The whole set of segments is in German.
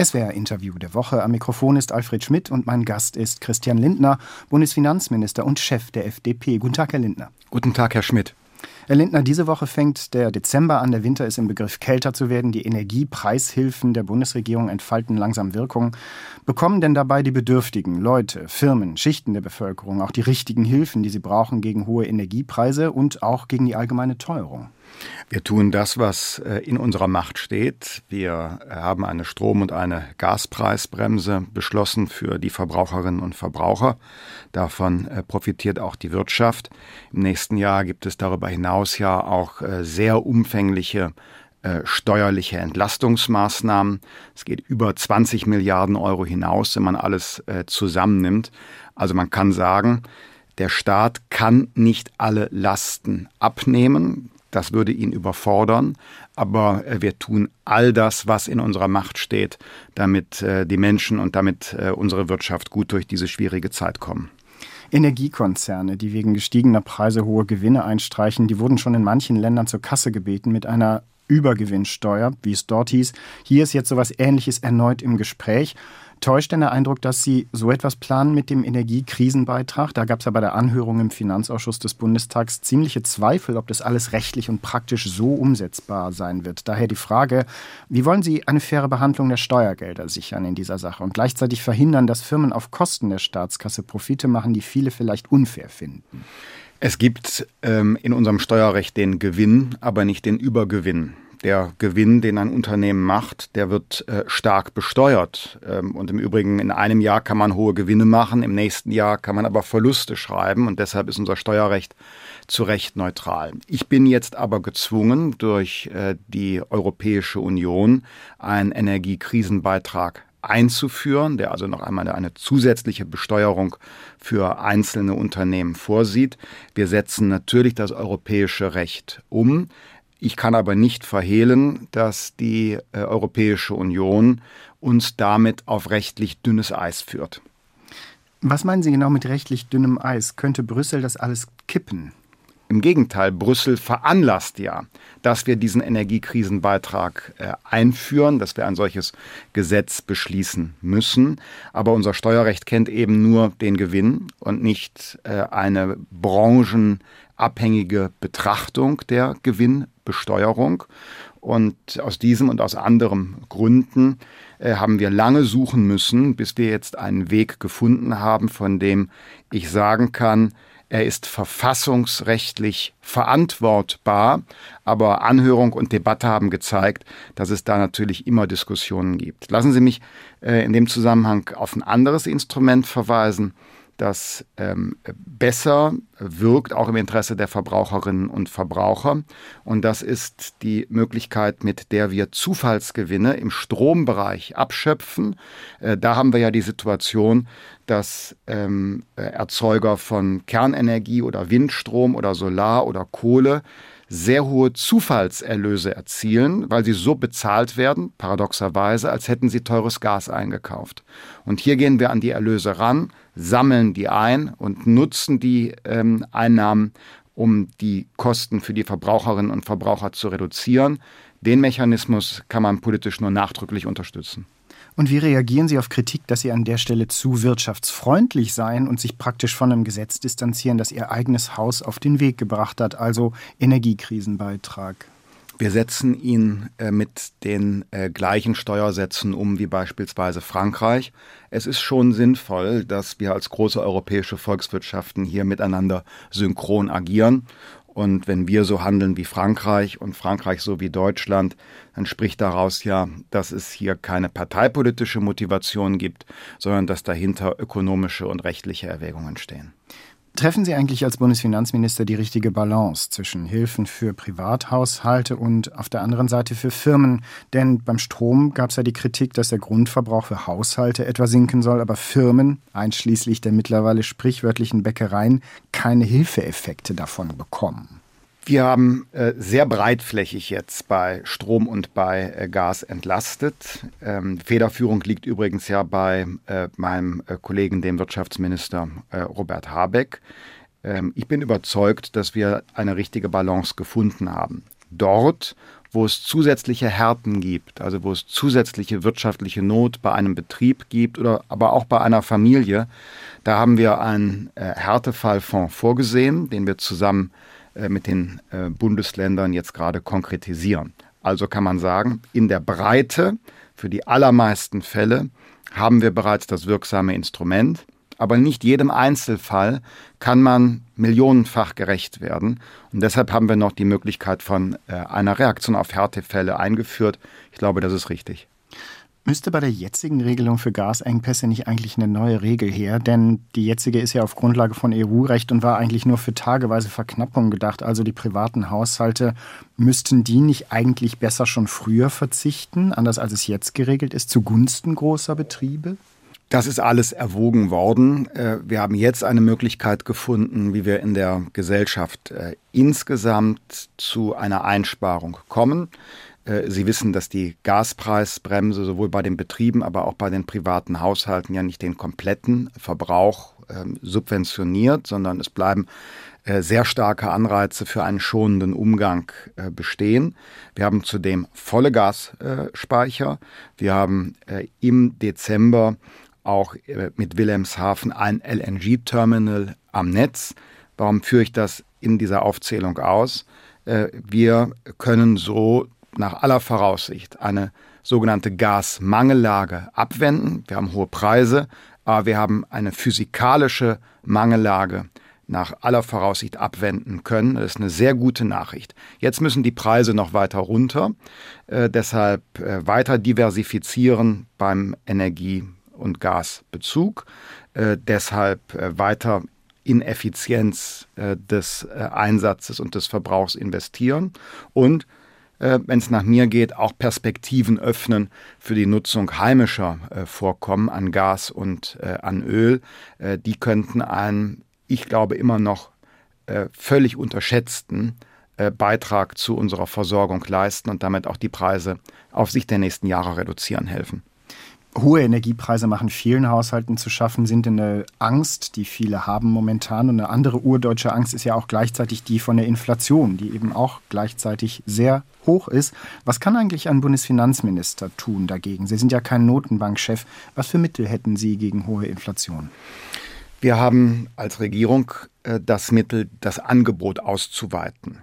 SWR-Interview der Woche. Am Mikrofon ist Alfred Schmidt und mein Gast ist Christian Lindner, Bundesfinanzminister und Chef der FDP. Guten Tag, Herr Lindner. Guten Tag, Herr Schmidt. Herr Lindner, diese Woche fängt der Dezember an. Der Winter ist im Begriff kälter zu werden. Die Energiepreishilfen der Bundesregierung entfalten langsam Wirkung. Bekommen denn dabei die Bedürftigen, Leute, Firmen, Schichten der Bevölkerung auch die richtigen Hilfen, die sie brauchen gegen hohe Energiepreise und auch gegen die allgemeine Teuerung? Wir tun das, was äh, in unserer Macht steht. Wir äh, haben eine Strom- und eine Gaspreisbremse beschlossen für die Verbraucherinnen und Verbraucher. Davon äh, profitiert auch die Wirtschaft. Im nächsten Jahr gibt es darüber hinaus ja auch sehr umfängliche steuerliche Entlastungsmaßnahmen. Es geht über 20 Milliarden Euro hinaus, wenn man alles zusammennimmt. Also man kann sagen, der Staat kann nicht alle Lasten abnehmen. Das würde ihn überfordern, aber wir tun all das, was in unserer Macht steht, damit äh, die Menschen und damit äh, unsere Wirtschaft gut durch diese schwierige Zeit kommen. Energiekonzerne, die wegen gestiegener Preise hohe Gewinne einstreichen, die wurden schon in manchen Ländern zur Kasse gebeten mit einer Übergewinnsteuer, wie es dort hieß. Hier ist jetzt sowas Ähnliches erneut im Gespräch. Täuscht denn der Eindruck, dass Sie so etwas planen mit dem Energiekrisenbeitrag? Da gab es ja bei der Anhörung im Finanzausschuss des Bundestags ziemliche Zweifel, ob das alles rechtlich und praktisch so umsetzbar sein wird. Daher die Frage, wie wollen Sie eine faire Behandlung der Steuergelder sichern in dieser Sache und gleichzeitig verhindern, dass Firmen auf Kosten der Staatskasse Profite machen, die viele vielleicht unfair finden? Es gibt ähm, in unserem Steuerrecht den Gewinn, aber nicht den Übergewinn der Gewinn, den ein Unternehmen macht, der wird äh, stark besteuert. Ähm, und im Übrigen, in einem Jahr kann man hohe Gewinne machen, im nächsten Jahr kann man aber Verluste schreiben. Und deshalb ist unser Steuerrecht zu Recht neutral. Ich bin jetzt aber gezwungen, durch äh, die Europäische Union einen Energiekrisenbeitrag einzuführen, der also noch einmal eine zusätzliche Besteuerung für einzelne Unternehmen vorsieht. Wir setzen natürlich das europäische Recht um. Ich kann aber nicht verhehlen, dass die äh, Europäische Union uns damit auf rechtlich dünnes Eis führt. Was meinen Sie genau mit rechtlich dünnem Eis? Könnte Brüssel das alles kippen? Im Gegenteil, Brüssel veranlasst ja, dass wir diesen Energiekrisenbeitrag äh, einführen, dass wir ein solches Gesetz beschließen müssen. Aber unser Steuerrecht kennt eben nur den Gewinn und nicht äh, eine branchenabhängige Betrachtung der Gewinnbesteuerung. Und aus diesem und aus anderen Gründen äh, haben wir lange suchen müssen, bis wir jetzt einen Weg gefunden haben, von dem ich sagen kann, er ist verfassungsrechtlich verantwortbar, aber Anhörung und Debatte haben gezeigt, dass es da natürlich immer Diskussionen gibt. Lassen Sie mich äh, in dem Zusammenhang auf ein anderes Instrument verweisen, das ähm, besser wirkt, auch im Interesse der Verbraucherinnen und Verbraucher. Und das ist die Möglichkeit, mit der wir Zufallsgewinne im Strombereich abschöpfen. Äh, da haben wir ja die Situation, dass ähm, Erzeuger von Kernenergie oder Windstrom oder Solar oder Kohle sehr hohe Zufallserlöse erzielen, weil sie so bezahlt werden, paradoxerweise, als hätten sie teures Gas eingekauft. Und hier gehen wir an die Erlöse ran, sammeln die ein und nutzen die ähm, Einnahmen, um die Kosten für die Verbraucherinnen und Verbraucher zu reduzieren. Den Mechanismus kann man politisch nur nachdrücklich unterstützen. Und wie reagieren Sie auf Kritik, dass Sie an der Stelle zu wirtschaftsfreundlich seien und sich praktisch von einem Gesetz distanzieren, das Ihr eigenes Haus auf den Weg gebracht hat, also Energiekrisenbeitrag? Wir setzen ihn äh, mit den äh, gleichen Steuersätzen um wie beispielsweise Frankreich. Es ist schon sinnvoll, dass wir als große europäische Volkswirtschaften hier miteinander synchron agieren. Und wenn wir so handeln wie Frankreich und Frankreich so wie Deutschland, dann spricht daraus ja, dass es hier keine parteipolitische Motivation gibt, sondern dass dahinter ökonomische und rechtliche Erwägungen stehen. Treffen Sie eigentlich als Bundesfinanzminister die richtige Balance zwischen Hilfen für Privathaushalte und auf der anderen Seite für Firmen? Denn beim Strom gab es ja die Kritik, dass der Grundverbrauch für Haushalte etwa sinken soll, aber Firmen, einschließlich der mittlerweile sprichwörtlichen Bäckereien, keine Hilfeeffekte davon bekommen. Wir haben äh, sehr breitflächig jetzt bei Strom und bei äh, Gas entlastet. Ähm, Federführung liegt übrigens ja bei äh, meinem Kollegen, dem Wirtschaftsminister Robert Habeck. Ähm, ich bin überzeugt, dass wir eine richtige Balance gefunden haben. Dort, wo es zusätzliche Härten gibt, also wo es zusätzliche wirtschaftliche Not bei einem Betrieb gibt oder aber auch bei einer Familie, da haben wir einen Härtefallfonds vorgesehen, den wir zusammen äh, mit den äh, Bundesländern jetzt gerade konkretisieren. Also kann man sagen, in der Breite für die allermeisten Fälle haben wir bereits das wirksame Instrument aber nicht jedem Einzelfall kann man millionenfach gerecht werden. Und deshalb haben wir noch die Möglichkeit von äh, einer Reaktion auf Härtefälle eingeführt. Ich glaube, das ist richtig. Müsste bei der jetzigen Regelung für Gasengpässe nicht eigentlich eine neue Regel her? Denn die jetzige ist ja auf Grundlage von EU-Recht und war eigentlich nur für tageweise Verknappung gedacht. Also die privaten Haushalte müssten die nicht eigentlich besser schon früher verzichten, anders als es jetzt geregelt ist, zugunsten großer Betriebe? Das ist alles erwogen worden. Äh, wir haben jetzt eine Möglichkeit gefunden, wie wir in der Gesellschaft äh, insgesamt zu einer Einsparung kommen. Äh, Sie wissen, dass die Gaspreisbremse sowohl bei den Betrieben, aber auch bei den privaten Haushalten ja nicht den kompletten Verbrauch ähm, subventioniert, sondern es bleiben sehr starke Anreize für einen schonenden Umgang bestehen. Wir haben zudem volle Gasspeicher. Wir haben im Dezember auch äh, mit Wilhelmshaven ein LNG-Terminal am Netz. Warum führe ich das in dieser Aufzählung aus? Äh, wir können so nach aller Voraussicht eine sogenannte Gasmangellage abwenden. Wir haben hohe Preise, aber wir haben eine physikalische Mangellage nach aller Voraussicht abwenden können. Das ist eine sehr gute Nachricht. Jetzt müssen die Preise noch weiter runter. Äh, deshalb äh, weiter diversifizieren beim Energie und Gasbezug. Äh, deshalb äh, weiter in Effizienz äh, des äh, Einsatzes und des Verbrauchs investieren und äh, wenn es nach mir geht, auch Perspektiven öffnen für die Nutzung heimischer äh, Vorkommen an Gas und an Öl. die könnten einen, ich glaube, immer noch völlig unterschätzten Beitrag zu unserer Versorgung leisten und damit auch die Preise auf Sicht der nächsten Jahre reduzieren helfen. Hohe Energiepreise machen vielen Haushalten zu schaffen, sind eine Angst, die viele haben momentan. Und eine andere urdeutsche Angst ist ja auch gleichzeitig die von der Inflation, die eben auch gleichzeitig sehr hoch ist. Was kann eigentlich ein Bundesfinanzminister tun dagegen? Sie sind ja kein Notenbankchef. Was für Mittel hätten Sie gegen hohe Inflation? Wir haben als Regierung äh, das Mittel, das Angebot auszuweiten.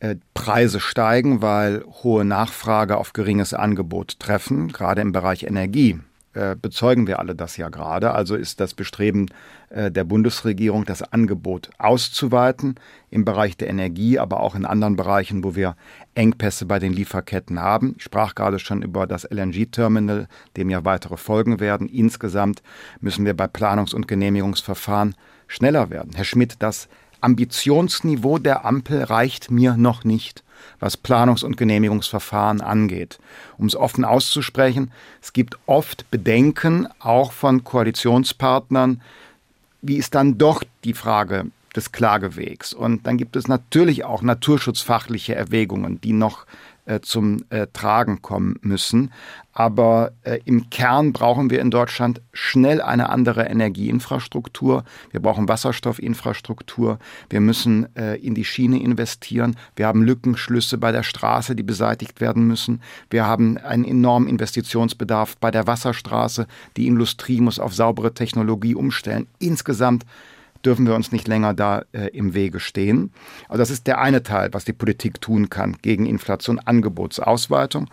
Äh, Preise steigen, weil hohe Nachfrage auf geringes Angebot treffen, gerade im Bereich Energie äh, bezeugen wir alle das ja gerade. Also ist das Bestreben äh, der Bundesregierung, das Angebot auszuweiten im Bereich der Energie, aber auch in anderen Bereichen, wo wir Engpässe bei den Lieferketten haben. Ich sprach gerade schon über das LNG-Terminal, dem ja weitere Folgen werden. Insgesamt müssen wir bei Planungs- und Genehmigungsverfahren schneller werden. Herr Schmidt, das Ambitionsniveau der Ampel reicht mir noch nicht, was Planungs- und Genehmigungsverfahren angeht. Um es offen auszusprechen, es gibt oft Bedenken, auch von Koalitionspartnern, wie ist dann doch die Frage des Klagewegs? Und dann gibt es natürlich auch naturschutzfachliche Erwägungen, die noch äh, zum äh, Tragen kommen müssen. Aber äh, im Kern brauchen wir in Deutschland schnell eine andere Energieinfrastruktur. Wir brauchen Wasserstoffinfrastruktur. Wir müssen äh, in die Schiene investieren. Wir haben Lückenschlüsse bei der Straße, die beseitigt werden müssen. Wir haben einen enormen Investitionsbedarf bei der Wasserstraße. Die Industrie muss auf saubere Technologie umstellen. Insgesamt dürfen wir uns nicht länger da äh, im Wege stehen. Also das ist der eine Teil, was die Politik tun kann gegen Inflation, Angebotsausweitung.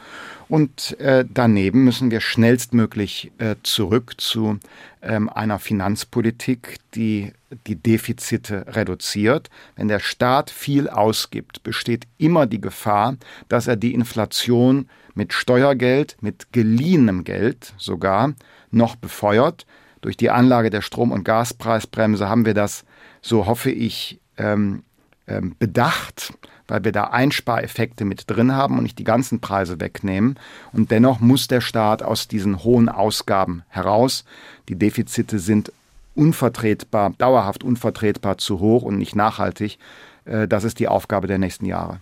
Und äh, daneben müssen wir schnellstmöglich äh, zurück zu ähm, einer Finanzpolitik, die die Defizite reduziert. Wenn der Staat viel ausgibt, besteht immer die Gefahr, dass er die Inflation mit Steuergeld, mit geliehenem Geld sogar noch befeuert. Durch die Anlage der Strom- und Gaspreisbremse haben wir das, so hoffe ich, ähm, ähm, bedacht, weil wir da Einspareffekte mit drin haben und nicht die ganzen Preise wegnehmen. Und dennoch muss der Staat aus diesen hohen Ausgaben heraus. Die Defizite sind unvertretbar, dauerhaft unvertretbar zu hoch und nicht nachhaltig. Äh, das ist die Aufgabe der nächsten Jahre.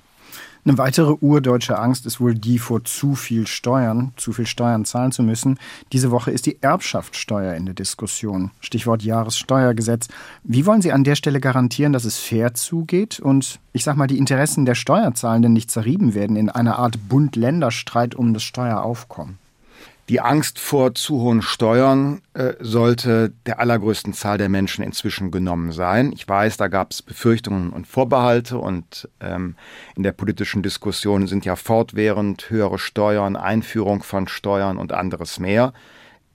Eine weitere urdeutsche Angst ist wohl die vor zu viel Steuern, zu viel Steuern zahlen zu müssen. Diese Woche ist die Erbschaftssteuer in der Diskussion. Stichwort Jahressteuergesetz. Wie wollen Sie an der Stelle garantieren, dass es fair zugeht und ich sag mal, die Interessen der Steuerzahlenden nicht zerrieben werden in einer Art Bund-Länder-Streit um das Steueraufkommen? Die Angst vor zu hohen Steuern äh, sollte der allergrößten Zahl der Menschen inzwischen genommen sein. Ich weiß, da gab es Befürchtungen und Vorbehalte und ähm, in der politischen Diskussion sind ja fortwährend höhere Steuern, Einführung von Steuern und anderes mehr.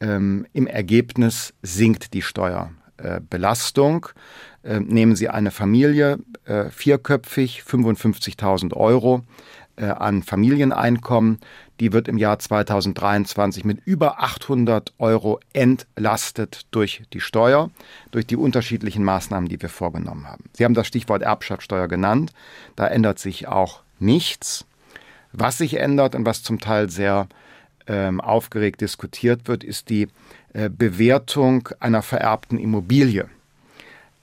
Ähm, Im Ergebnis sinkt die Steuerbelastung. Äh, äh, nehmen Sie eine Familie, äh, vierköpfig, 55.000 Euro äh, an Familieneinkommen, die wird im Jahr 2023 mit über 800 Euro entlastet durch die Steuer, durch die unterschiedlichen Maßnahmen, die wir vorgenommen haben. Sie haben das Stichwort Erbschaftssteuer genannt. Da ändert sich auch nichts. Was sich ändert und was zum Teil sehr ähm, aufgeregt diskutiert wird, ist die äh, Bewertung einer vererbten Immobilie.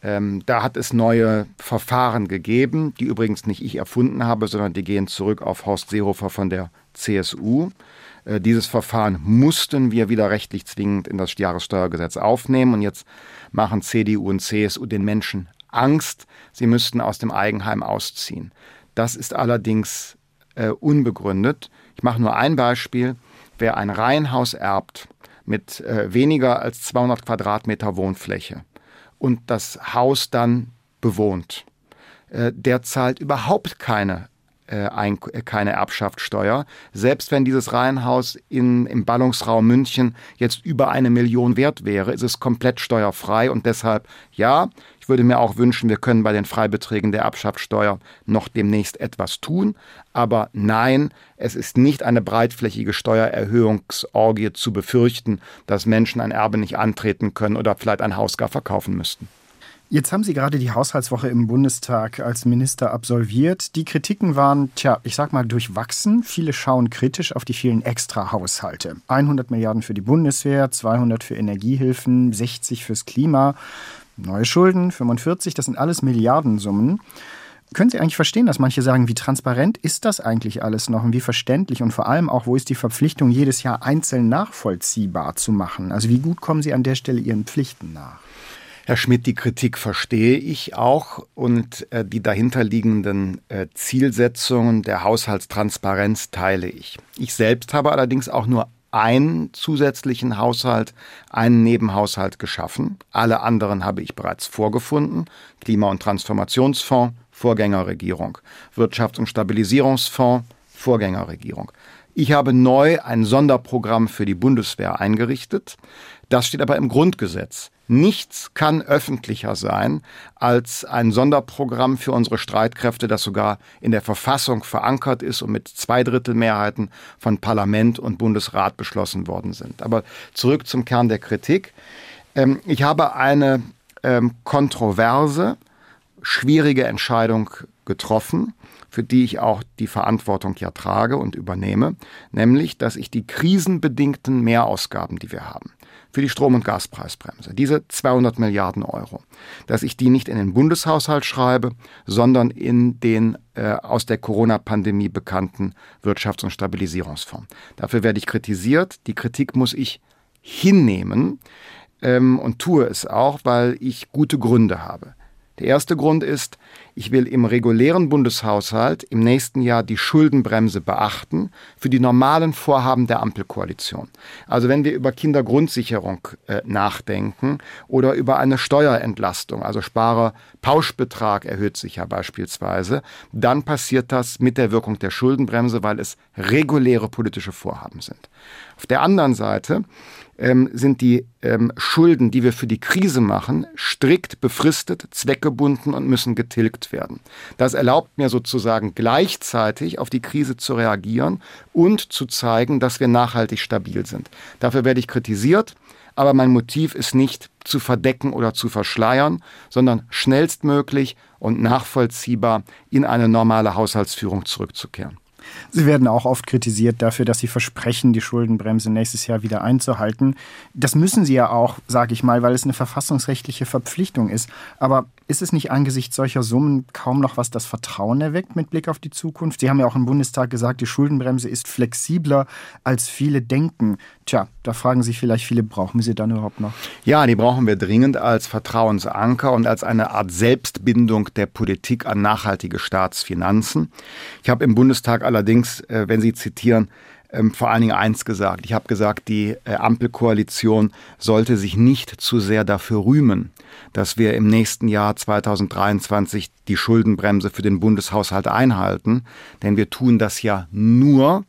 Ähm, da hat es neue Verfahren gegeben, die übrigens nicht ich erfunden habe, sondern die gehen zurück auf Horst Seehofer von der CSU. Äh, dieses Verfahren mussten wir wieder rechtlich zwingend in das Jahressteuergesetz aufnehmen und jetzt machen CDU und CSU den Menschen Angst, sie müssten aus dem Eigenheim ausziehen. Das ist allerdings äh, unbegründet. Ich mache nur ein Beispiel. Wer ein Reihenhaus erbt mit äh, weniger als 200 Quadratmeter Wohnfläche, und das Haus dann bewohnt. Äh, der zahlt überhaupt keine äh, äh, keine Erbschaftssteuer. Selbst wenn dieses Reihenhaus in, im Ballungsraum München jetzt über eine Million wert wäre, ist es komplett steuerfrei und deshalb ja, ich würde mir auch wünschen, wir können bei den Freibeträgen der Erbschaftssteuer noch demnächst etwas tun. Aber nein, es ist nicht eine breitflächige Steuererhöhungsorgie zu befürchten, dass Menschen ein Erbe nicht antreten können oder vielleicht ein Haus gar verkaufen müssten. Jetzt haben Sie gerade die Haushaltswoche im Bundestag als Minister absolviert. Die Kritiken waren, tja, ich sag mal, durchwachsen. Viele schauen kritisch auf die vielen Extrahaushalte. 100 Milliarden für die Bundeswehr, 200 für Energiehilfen, 60 fürs Klima, neue Schulden, 45, das sind alles Milliardensummen. Können Sie eigentlich verstehen, dass manche sagen, wie transparent ist das eigentlich alles noch und wie verständlich und vor allem auch, wo ist die Verpflichtung, jedes Jahr einzeln nachvollziehbar zu machen? Also wie gut kommen Sie an der Stelle Ihren Pflichten nach? Herr Schmidt, die Kritik verstehe ich auch und äh, die dahinterliegenden äh, Zielsetzungen der Haushaltstransparenz teile ich. Ich selbst habe allerdings auch nur einen zusätzlichen Haushalt, einen Nebenhaushalt geschaffen. Alle anderen habe ich bereits vorgefunden. Klima- und Transformationsfonds, Vorgängerregierung. Wirtschafts- und Stabilisierungsfonds, Vorgängerregierung. Ich habe neu ein Sonderprogramm für die Bundeswehr eingerichtet. Das steht aber im Grundgesetz. Nichts kann öffentlicher sein als ein Sonderprogramm für unsere Streitkräfte, das sogar in der Verfassung verankert ist und mit Zweidrittelmehrheiten von Parlament und Bundesrat beschlossen worden sind. Aber zurück zum Kern der Kritik. Ähm, ich habe eine ähm, kontroverse, schwierige Entscheidung getroffen, für die ich auch die Verantwortung ja trage und übernehme, nämlich, dass ich die krisenbedingten Mehrausgaben, die wir haben, für die Strom- und Gaspreisbremse, diese 200 Milliarden Euro, dass ich die nicht in den Bundeshaushalt schreibe, sondern in den äh, aus der Corona-Pandemie bekannten Wirtschafts- und Stabilisierungsfonds. Dafür werde ich kritisiert. Die Kritik muss ich hinnehmen ähm, und tue es auch, weil ich gute Gründe habe. Der erste Grund ist, ich will im regulären Bundeshaushalt im nächsten Jahr die Schuldenbremse beachten für die normalen Vorhaben der Ampelkoalition. Also wenn wir über Kindergrundsicherung äh, nachdenken oder über eine Steuerentlastung, also Sparer-Pauschbetrag erhöht sich ja beispielsweise, dann passiert das mit der Wirkung der Schuldenbremse, weil es reguläre politische Vorhaben sind. Auf der anderen Seite ähm, sind die ähm, Schulden, die wir für die Krise machen, strikt befristet, zweckgebunden und müssen getilgt werden. Das erlaubt mir sozusagen gleichzeitig auf die Krise zu reagieren und zu zeigen, dass wir nachhaltig stabil sind. Dafür werde ich kritisiert, aber mein Motiv ist nicht zu verdecken oder zu verschleiern, sondern schnellstmöglich und nachvollziehbar in eine normale Haushaltsführung zurückzukehren. Sie werden auch oft kritisiert dafür, dass Sie versprechen, die Schuldenbremse nächstes Jahr wieder einzuhalten. Das müssen Sie ja auch, sage ich mal, weil es eine verfassungsrechtliche Verpflichtung ist. Aber ist es nicht angesichts solcher Summen kaum noch was das Vertrauen erweckt mit Blick auf die Zukunft? Sie haben ja auch im Bundestag gesagt, die Schuldenbremse ist flexibler, als viele denken. Tja, da fragen sich vielleicht viele, brauchen wir sie dann überhaupt noch? Ja, die brauchen wir dringend als Vertrauensanker und als eine Art Selbstbindung der Politik an nachhaltige Staatsfinanzen. Ich habe im Bundestag allerdings, äh, wenn Sie zitieren, ähm, vor allen Dingen eins gesagt. Ich habe gesagt, die äh, Ampelkoalition sollte sich nicht zu sehr dafür rühmen, dass wir im nächsten Jahr 2023 die Schuldenbremse für den Bundeshaushalt einhalten. Denn wir tun das ja nur,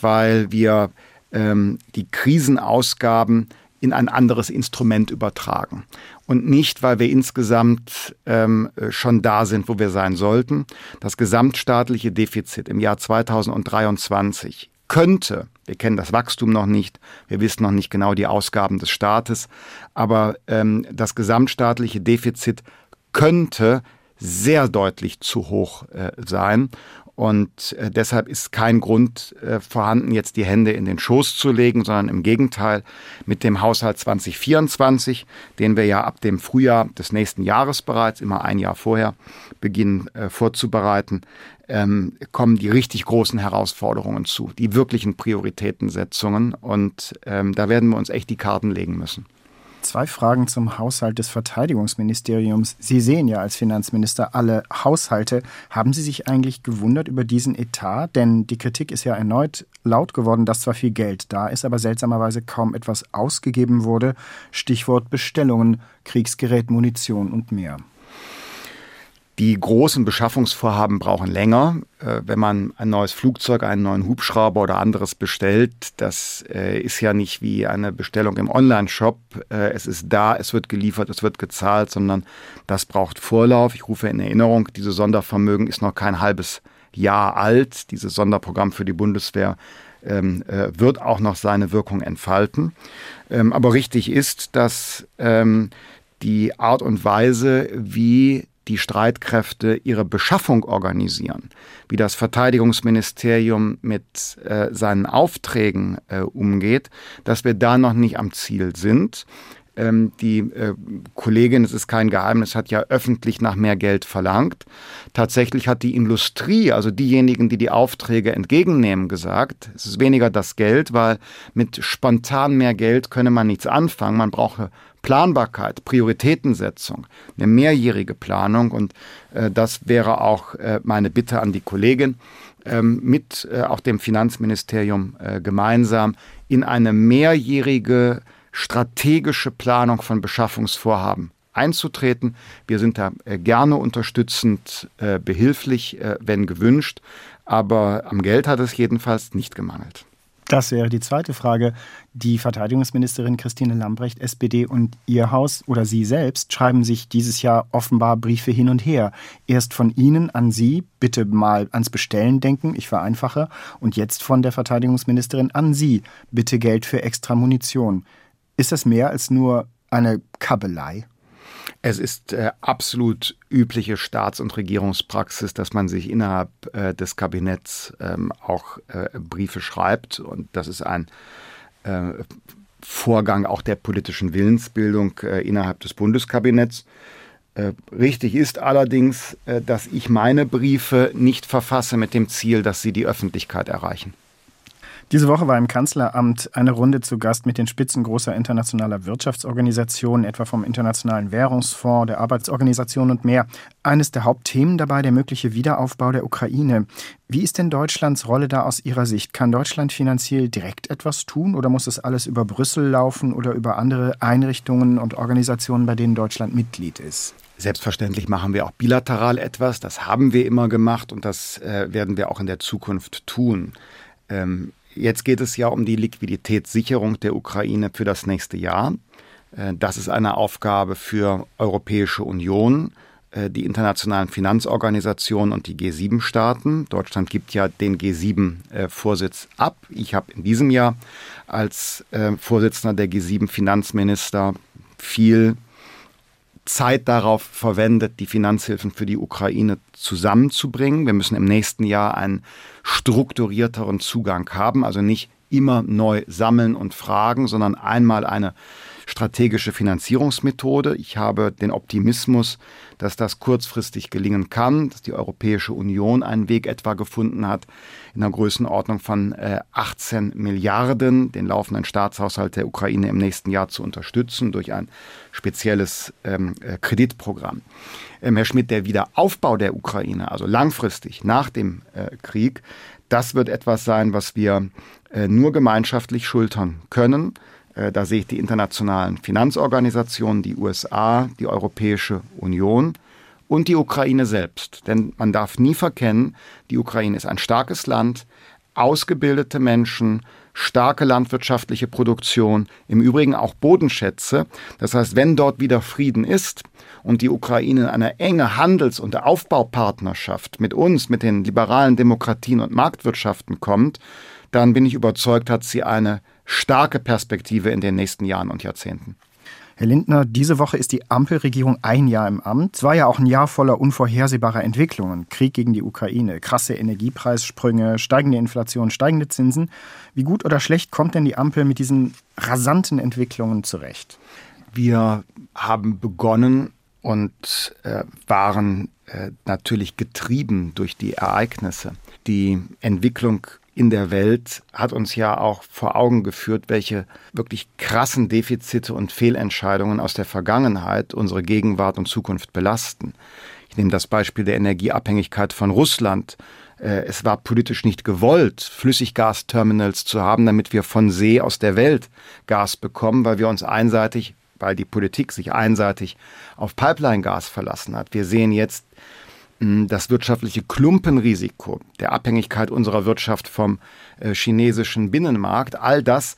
weil wir ähm, die Krisenausgaben in ein anderes Instrument übertragen. Und nicht, weil wir insgesamt ähm, schon da sind, wo wir sein sollten. Das gesamtstaatliche Defizit im Jahr 2023 könnte, wir kennen das Wachstum noch nicht, wir wissen noch nicht genau die Ausgaben des Staates, aber ähm, das gesamtstaatliche Defizit könnte sehr deutlich zu hoch äh, sein. Und äh, deshalb ist kein Grund äh, vorhanden, jetzt die Hände in den Schoß zu legen, sondern im Gegenteil mit dem Haushalt 2024, den wir ja ab dem Frühjahr des nächsten Jahres bereits, immer ein Jahr vorher, beginnen äh, vorzubereiten, ähm, kommen die richtig großen Herausforderungen zu, die wirklichen Prioritätensetzungen. Und ähm, da werden wir uns echt die Karten legen müssen. Zwei Fragen zum Haushalt des Verteidigungsministeriums. Sie sehen ja als Finanzminister alle Haushalte. Haben Sie sich eigentlich gewundert über diesen Etat? Denn die Kritik ist ja erneut laut geworden, dass zwar viel Geld da ist, aber seltsamerweise kaum etwas ausgegeben wurde. Stichwort Bestellungen, Kriegsgerät, Munition und mehr. Die großen Beschaffungsvorhaben brauchen länger. Äh, wenn man ein neues Flugzeug, einen neuen Hubschrauber oder anderes bestellt, das äh, ist ja nicht wie eine Bestellung im Online-Shop. Äh, es ist da, es wird geliefert, es wird gezahlt, sondern das braucht Vorlauf. Ich rufe in Erinnerung, diese Sondervermögen ist noch kein halbes Jahr alt. Dieses Sonderprogramm für die Bundeswehr ähm, wird auch noch seine Wirkung entfalten. Ähm, aber richtig ist, dass ähm, die Art und Weise, wie die Streitkräfte ihre Beschaffung organisieren, wie das Verteidigungsministerium mit äh, seinen Aufträgen äh, umgeht, dass wir da noch nicht am Ziel sind. Ähm, die äh, Kollegin, es ist kein Geheimnis, hat ja öffentlich nach mehr Geld verlangt. Tatsächlich hat die Industrie, also diejenigen, die die Aufträge entgegennehmen, gesagt, es ist weniger das Geld, weil mit spontan mehr Geld könne man nichts anfangen. Man brauche Planbarkeit, Prioritätensetzung, eine mehrjährige Planung und äh, das wäre auch äh, meine Bitte an die Kollegin, ähm, mit äh, auch dem Finanzministerium äh, gemeinsam in eine mehrjährige strategische Planung von Beschaffungsvorhaben einzutreten. Wir sind da äh, gerne unterstützend, äh, behilflich, wenn gewünscht, aber am Geld hat es jedenfalls nicht gemangelt. Das wäre die zweite Frage. Die Verteidigungsministerin Christine Lambrecht, SPD und ihr Haus oder Sie selbst schreiben sich dieses Jahr offenbar Briefe hin und her. Erst von Ihnen an Sie, bitte mal ans Bestellen denken, ich vereinfache, und jetzt von der Verteidigungsministerin an Sie, bitte Geld für extra Munition. Ist das mehr als nur eine Kabelei? Es ist äh, absolut übliche Staats- und Regierungspraxis, dass man sich innerhalb äh, des Kabinetts ähm, auch äh, Briefe schreibt. Und das ist ein äh, Vorgang auch der politischen Willensbildung äh, innerhalb des Bundeskabinetts. Äh, richtig ist allerdings, dass ich meine Briefe nicht verfasse mit dem Ziel, dass sie die Öffentlichkeit erreichen. Diese Woche war im Kanzleramt eine Runde zu Gast mit den Spitzen großer internationaler Wirtschaftsorganisationen, etwa vom Internationalen Währungsfonds, der Arbeitsorganisation und mehr. Eines der Hauptthemen dabei der mögliche Wiederaufbau der Ukraine. Wie ist denn Deutschlands Rolle da aus Ihrer Sicht? Kann Deutschland finanziell direkt etwas tun oder muss es alles über Brüssel laufen oder über andere Einrichtungen und Organisationen, bei denen Deutschland Mitglied ist? Selbstverständlich machen wir auch bilateral etwas. Das haben wir immer gemacht und das äh, werden wir auch in der Zukunft tun. Ähm, Jetzt geht es ja um die Liquiditätssicherung der Ukraine für das nächste Jahr. Äh, das ist eine Aufgabe für Europäische Union, äh, die internationalen Finanzorganisationen und die G7-Staaten. Deutschland gibt ja den G7-Vorsitz äh, ab. Ich habe in diesem Jahr als Vorsitzender der G7-Finanzminister viel Zeit darauf verwendet, die Finanzhilfen für die Ukraine zusammenzubringen. Wir müssen im nächsten Jahr einen strukturierteren Zugang haben, also nicht immer neu sammeln und fragen, sondern einmal eine strategische Finanzierungsmethode. Ich habe den Optimismus, dass das kurzfristig gelingen kann, dass die Europäische Union einen Weg etwa gefunden hat, in der Größenordnung von 18 äh, Milliarden den laufenden Staatshaushalt der Ukraine im nächsten Jahr zu unterstützen durch ein spezielles ähm, äh, Kreditprogramm. Ähm, Herr Schmidt, der Wiederaufbau der Ukraine, also langfristig nach dem äh, Krieg, das wird etwas sein, was wir nur gemeinschaftlich schultern können. Äh, da sehe ich die internationalen Finanzorganisationen, die USA, die Europäische Union und die Ukraine selbst. Denn man darf nie verkennen, die Ukraine ist ein starkes Land, ausgebildete Menschen, starke landwirtschaftliche Produktion, im Übrigen auch Bodenschätze. Das heißt, wenn dort wieder Frieden ist und die Ukraine in eine enge Handels- und Aufbaupartnerschaft mit uns, mit den liberalen Demokratien und Marktwirtschaften kommt, dann bin ich überzeugt, hat sie eine starke Perspektive in den nächsten Jahren und Jahrzehnten. Herr Lindner, diese Woche ist die Ampelregierung ein Jahr im Amt. Es war ja auch ein Jahr voller unvorhersehbarer Entwicklungen. Krieg gegen die Ukraine, krasse Energiepreissprünge, steigende Inflation, steigende Zinsen. Wie gut oder schlecht kommt denn die Ampel mit diesen rasanten Entwicklungen zurecht? Wir haben begonnen und äh, waren äh, natürlich getrieben durch die Ereignisse. Die Entwicklung in der Welt hat uns ja auch vor Augen geführt, welche wirklich krassen Defizite und Fehlentscheidungen aus der Vergangenheit unsere Gegenwart und Zukunft belasten. Ich nehme das Beispiel der Energieabhängigkeit von Russland. Äh, es war politisch nicht gewollt, Flüssiggasterminals zu haben, damit wir von See aus der Welt Gas bekommen, weil wir uns einseitig, weil die Politik sich einseitig auf Pipeline-Gas verlassen hat. Wir sehen jetzt das wirtschaftliche Klumpenrisiko der Abhängigkeit unserer Wirtschaft vom äh, chinesischen Binnenmarkt, all das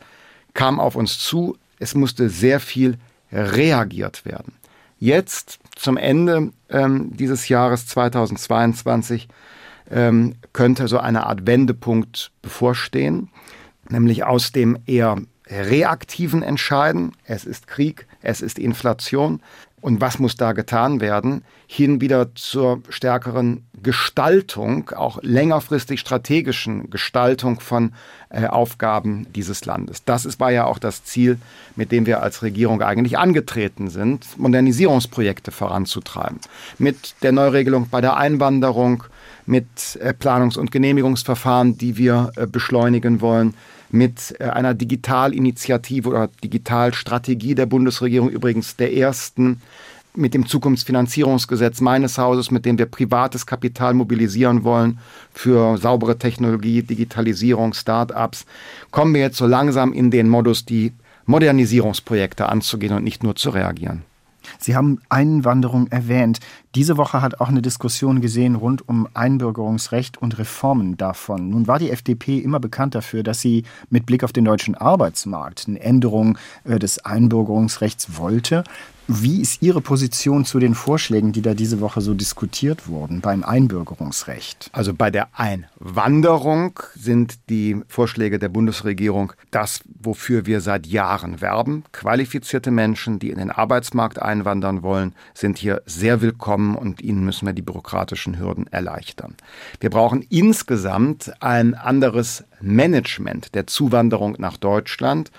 kam auf uns zu. Es musste sehr viel reagiert werden. Jetzt zum Ende ähm, dieses Jahres 2022 ähm, könnte so eine Art Wendepunkt bevorstehen, nämlich aus dem eher reaktiven Entscheiden, es ist Krieg, es ist Inflation, und was muss da getan werden, hin wieder zur stärkeren Gestaltung, auch längerfristig strategischen Gestaltung von äh, Aufgaben dieses Landes. Das ist, war ja auch das Ziel, mit dem wir als Regierung eigentlich angetreten sind, Modernisierungsprojekte voranzutreiben. Mit der Neuregelung bei der Einwanderung, mit äh, Planungs- und Genehmigungsverfahren, die wir äh, beschleunigen wollen, mit äh, einer Digitalinitiative oder Digitalstrategie der Bundesregierung, übrigens der ersten, mit dem Zukunftsfinanzierungsgesetz meines Hauses, mit dem wir privates Kapital mobilisieren wollen für saubere Technologie, Digitalisierung, Start-ups, kommen wir jetzt so langsam in den Modus, die Modernisierungsprojekte anzugehen und nicht nur zu reagieren. Sie haben Einwanderung erwähnt. Diese Woche hat auch eine Diskussion gesehen rund um Einbürgerungsrecht und Reformen davon. Nun war die FDP immer bekannt dafür, dass sie mit Blick auf den deutschen Arbeitsmarkt eine Änderung äh, des Einbürgerungsrechts wollte. Wie ist Ihre Position zu den Vorschlägen, die da diese Woche so diskutiert wurden beim Einbürgerungsrecht? Also bei der Einwanderung sind die Vorschläge der Bundesregierung das, wofür wir seit Jahren werben. Qualifizierte Menschen, die in den Arbeitsmarkt einwandern wollen, sind hier sehr willkommen und ihnen müssen wir die bürokratischen Hürden erleichtern. Wir brauchen insgesamt ein anderes Management der Zuwanderung nach Deutschland.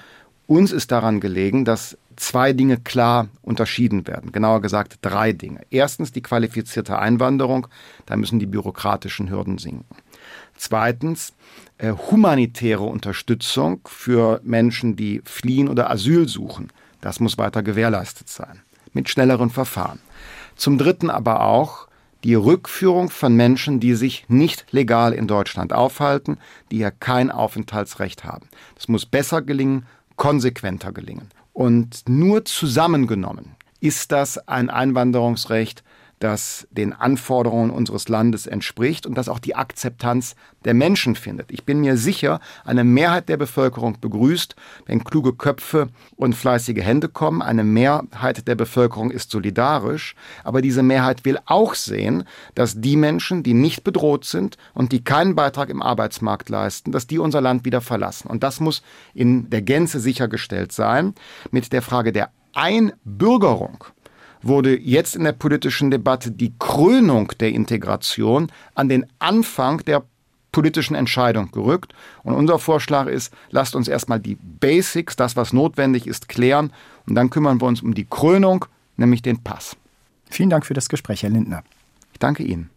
Uns ist daran gelegen, dass zwei Dinge klar unterschieden werden. Genauer gesagt drei Dinge. Erstens die qualifizierte Einwanderung, da müssen die bürokratischen Hürden sinken. Zweitens äh, humanitäre Unterstützung für Menschen, die fliehen oder Asyl suchen. Das muss weiter gewährleistet sein. Mit schnelleren Verfahren. Zum Dritten aber auch die Rückführung von Menschen, die sich nicht legal in Deutschland aufhalten, die ja kein Aufenthaltsrecht haben. Das muss besser gelingen, konsequenter gelingen. Und nur zusammengenommen ist das ein Einwanderungsrecht, das den Anforderungen unseres Landes entspricht und das auch die Akzeptanz der Menschen findet. Ich bin mir sicher, eine Mehrheit der Bevölkerung begrüßt, wenn kluge Köpfe und fleißige Hände kommen. Eine Mehrheit der Bevölkerung ist solidarisch, aber diese Mehrheit will auch sehen, dass die Menschen, die nicht bedroht sind und die keinen Beitrag im Arbeitsmarkt leisten, dass die unser Land wieder verlassen. Und das muss in der Gänze sichergestellt sein. Mit der Frage der Einbürgerung wurde jetzt in der politischen Debatte die Krönung der Integration an den Anfang der politischen Entscheidung gerückt. Und unser Vorschlag ist, lasst uns erstmal die Basics, das, was notwendig ist, klären. Und dann kümmern wir uns um die Krönung, nämlich den Pass. Vielen Dank für das Gespräch, Herr Lindner. Ich danke Ihnen.